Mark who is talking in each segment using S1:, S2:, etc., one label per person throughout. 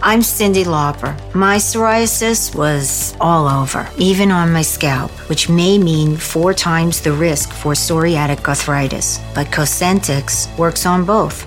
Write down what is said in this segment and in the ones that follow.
S1: I'm Cindy Lauper. My psoriasis was all over, even on my scalp, which may mean four times the risk for psoriatic arthritis. But Cosentix works on both.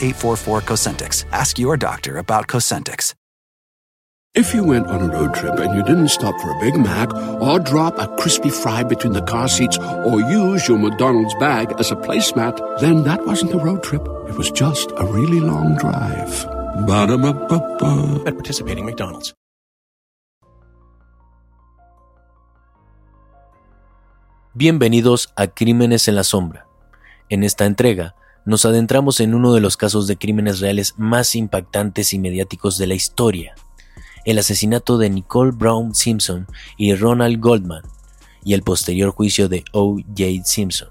S2: 844 Cosentix. Ask your doctor about Cosentix.
S3: If you went on a road trip and you didn't stop for a Big Mac or drop a crispy fry between the car seats or use your McDonald's bag as a placemat, then that wasn't a road trip. It was just a really long drive. Ba-da-ba-ba-ba.
S4: At participating McDonald's.
S5: Bienvenidos a Crímenes en la Sombra. En esta entrega nos adentramos en uno de los casos de crímenes reales más impactantes y mediáticos de la historia, el asesinato de Nicole Brown Simpson y Ronald Goldman, y el posterior juicio de O.J. Simpson.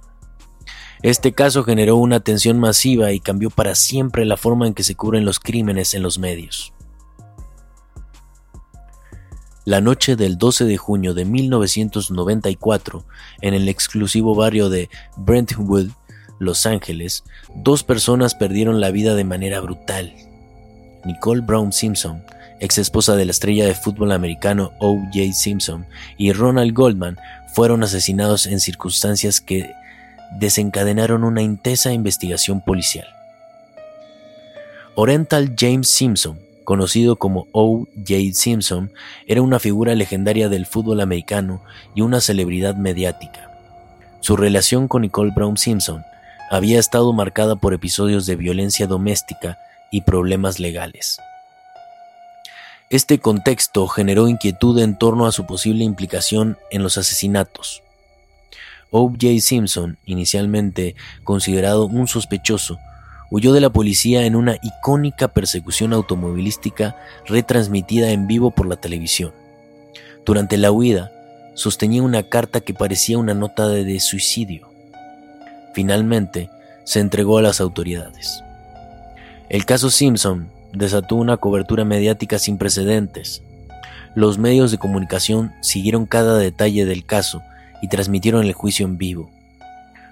S5: Este caso generó una atención masiva y cambió para siempre la forma en que se cubren los crímenes en los medios. La noche del 12 de junio de 1994, en el exclusivo barrio de Brentwood, Los Ángeles, dos personas perdieron la vida de manera brutal. Nicole Brown Simpson, ex esposa de la estrella de fútbol americano O.J. Simpson, y Ronald Goldman fueron asesinados en circunstancias que desencadenaron una intensa investigación policial. Oriental James Simpson, conocido como O.J. Simpson, era una figura legendaria del fútbol americano y una celebridad mediática. Su relación con Nicole Brown Simpson había estado marcada por episodios de violencia doméstica y problemas legales. Este contexto generó inquietud en torno a su posible implicación en los asesinatos. O.J. Simpson, inicialmente considerado un sospechoso, huyó de la policía en una icónica persecución automovilística retransmitida en vivo por la televisión. Durante la huida, sostenía una carta que parecía una nota de suicidio. Finalmente, se entregó a las autoridades. El caso Simpson desató una cobertura mediática sin precedentes. Los medios de comunicación siguieron cada detalle del caso y transmitieron el juicio en vivo.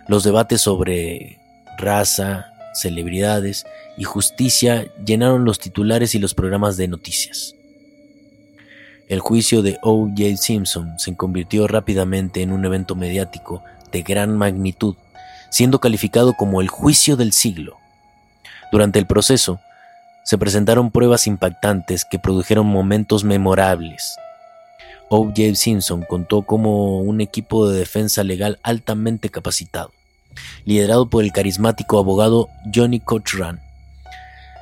S5: Los debates sobre raza, celebridades y justicia llenaron los titulares y los programas de noticias. El juicio de O.J. Simpson se convirtió rápidamente en un evento mediático de gran magnitud siendo calificado como el juicio del siglo. Durante el proceso, se presentaron pruebas impactantes que produjeron momentos memorables. O.J. Simpson contó como un equipo de defensa legal altamente capacitado, liderado por el carismático abogado Johnny Cochran.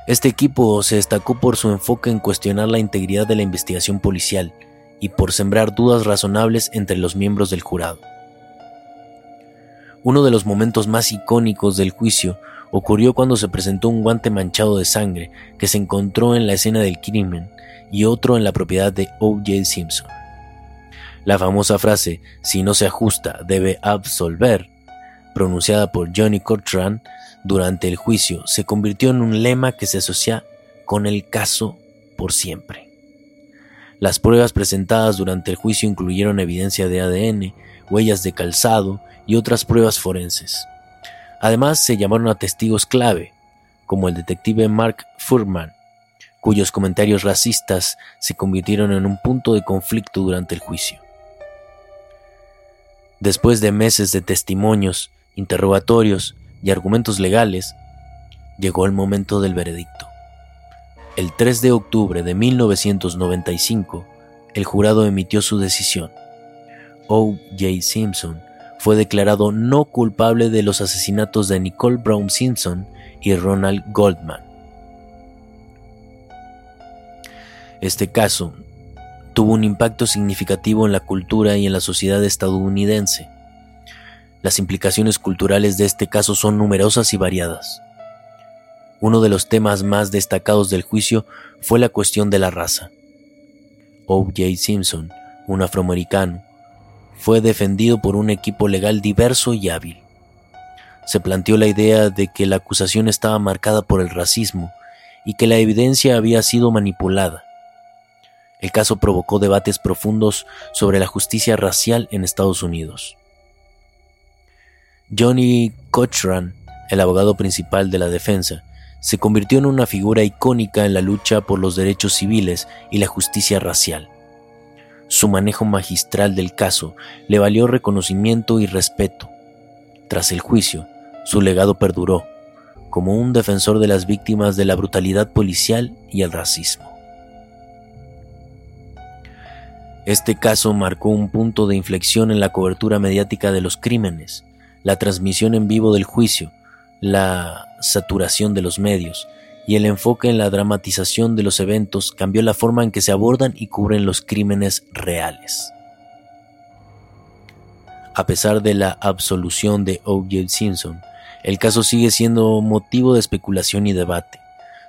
S5: Este equipo se destacó por su enfoque en cuestionar la integridad de la investigación policial y por sembrar dudas razonables entre los miembros del jurado. Uno de los momentos más icónicos del juicio ocurrió cuando se presentó un guante manchado de sangre que se encontró en la escena del crimen y otro en la propiedad de O.J. Simpson. La famosa frase, si no se ajusta, debe absolver, pronunciada por Johnny Cochran durante el juicio, se convirtió en un lema que se asocia con el caso por siempre. Las pruebas presentadas durante el juicio incluyeron evidencia de ADN, huellas de calzado y otras pruebas forenses. Además, se llamaron a testigos clave, como el detective Mark Furman, cuyos comentarios racistas se convirtieron en un punto de conflicto durante el juicio. Después de meses de testimonios, interrogatorios y argumentos legales, llegó el momento del veredicto. El 3 de octubre de 1995, el jurado emitió su decisión. O.J. Simpson fue declarado no culpable de los asesinatos de Nicole Brown Simpson y Ronald Goldman. Este caso tuvo un impacto significativo en la cultura y en la sociedad estadounidense. Las implicaciones culturales de este caso son numerosas y variadas. Uno de los temas más destacados del juicio fue la cuestión de la raza. O.J. Simpson, un afroamericano, fue defendido por un equipo legal diverso y hábil. Se planteó la idea de que la acusación estaba marcada por el racismo y que la evidencia había sido manipulada. El caso provocó debates profundos sobre la justicia racial en Estados Unidos. Johnny Cochran, el abogado principal de la defensa, se convirtió en una figura icónica en la lucha por los derechos civiles y la justicia racial. Su manejo magistral del caso le valió reconocimiento y respeto. Tras el juicio, su legado perduró como un defensor de las víctimas de la brutalidad policial y el racismo. Este caso marcó un punto de inflexión en la cobertura mediática de los crímenes, la transmisión en vivo del juicio, la saturación de los medios y el enfoque en la dramatización de los eventos cambió la forma en que se abordan y cubren los crímenes reales. A pesar de la absolución de O.J. Simpson, el caso sigue siendo motivo de especulación y debate.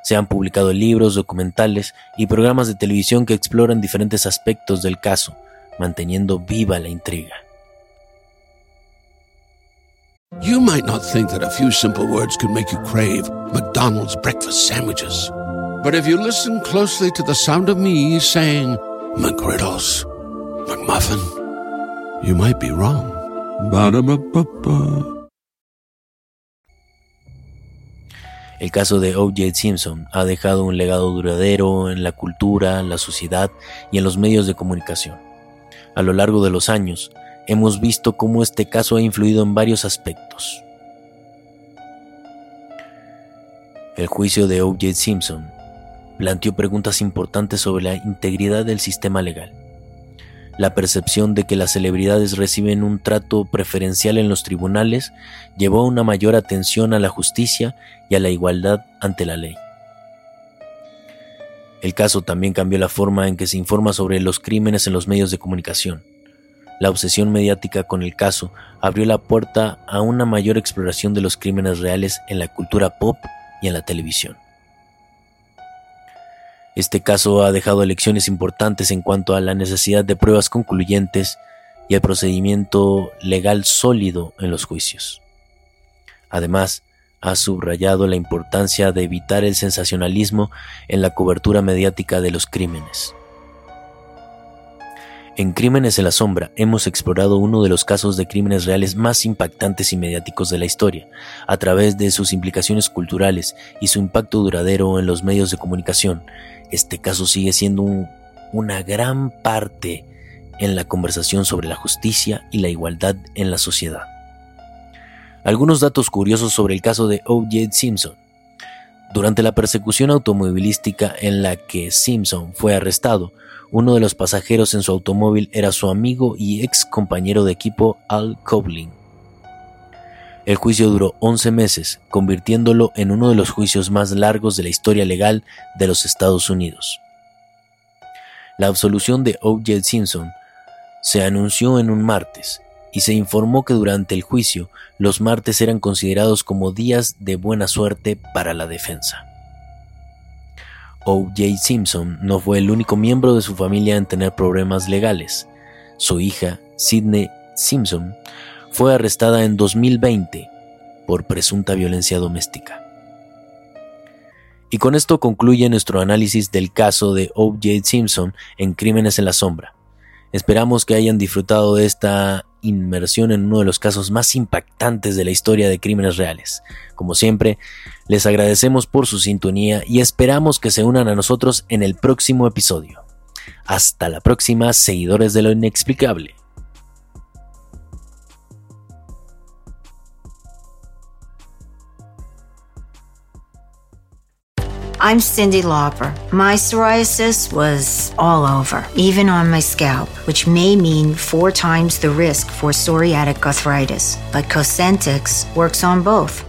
S5: Se han publicado libros, documentales y programas de televisión que exploran diferentes aspectos del caso, manteniendo viva la intriga.
S3: You might not think that a few simple words could make you crave McDonald's breakfast sandwiches. But if you listen closely to the sound of me saying McGriddles, McMuffin, you might be wrong. Ba-da-ba-ba-ba.
S5: El caso de O.J. Simpson ha dejado un legado duradero en la cultura, la sociedad y en los medios de comunicación. A lo largo de los años, hemos visto cómo este caso ha influido en varios aspectos. El juicio de O.J. Simpson planteó preguntas importantes sobre la integridad del sistema legal, la percepción de que las celebridades reciben un trato preferencial en los tribunales llevó a una mayor atención a la justicia y a la igualdad ante la ley. El caso también cambió la forma en que se informa sobre los crímenes en los medios de comunicación. La obsesión mediática con el caso abrió la puerta a una mayor exploración de los crímenes reales en la cultura pop y en la televisión. Este caso ha dejado lecciones importantes en cuanto a la necesidad de pruebas concluyentes y el procedimiento legal sólido en los juicios. Además, ha subrayado la importancia de evitar el sensacionalismo en la cobertura mediática de los crímenes. En Crímenes en la Sombra hemos explorado uno de los casos de crímenes reales más impactantes y mediáticos de la historia, a través de sus implicaciones culturales y su impacto duradero en los medios de comunicación. Este caso sigue siendo una gran parte en la conversación sobre la justicia y la igualdad en la sociedad. Algunos datos curiosos sobre el caso de O.J. Simpson. Durante la persecución automovilística en la que Simpson fue arrestado, uno de los pasajeros en su automóvil era su amigo y ex compañero de equipo Al Coblin. El juicio duró 11 meses, convirtiéndolo en uno de los juicios más largos de la historia legal de los Estados Unidos. La absolución de O.J. Simpson se anunció en un martes y se informó que durante el juicio los martes eran considerados como días de buena suerte para la defensa. O.J. Simpson no fue el único miembro de su familia en tener problemas legales. Su hija, Sidney Simpson, fue arrestada en 2020 por presunta violencia doméstica. Y con esto concluye nuestro análisis del caso de O.J. Simpson en Crímenes en la Sombra. Esperamos que hayan disfrutado de esta inmersión en uno de los casos más impactantes de la historia de crímenes reales. Como siempre, les agradecemos por su sintonía y esperamos que se unan a nosotros en el próximo episodio. Hasta la próxima, seguidores de lo inexplicable.
S1: I'm Cindy Lauper. My psoriasis was all over, even on my scalp, which may mean four times the risk for psoriatic arthritis. But Cosentix works on both.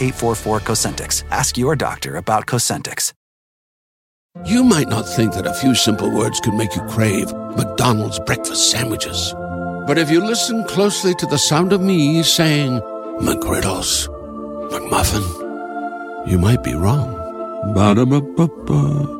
S2: 844 Cosentix. Ask your doctor about Cosentix.
S3: You might not think that a few simple words could make you crave McDonald's breakfast sandwiches. But if you listen closely to the sound of me saying McGriddles, McMuffin, you might be wrong. Ba-da-ba-ba-ba.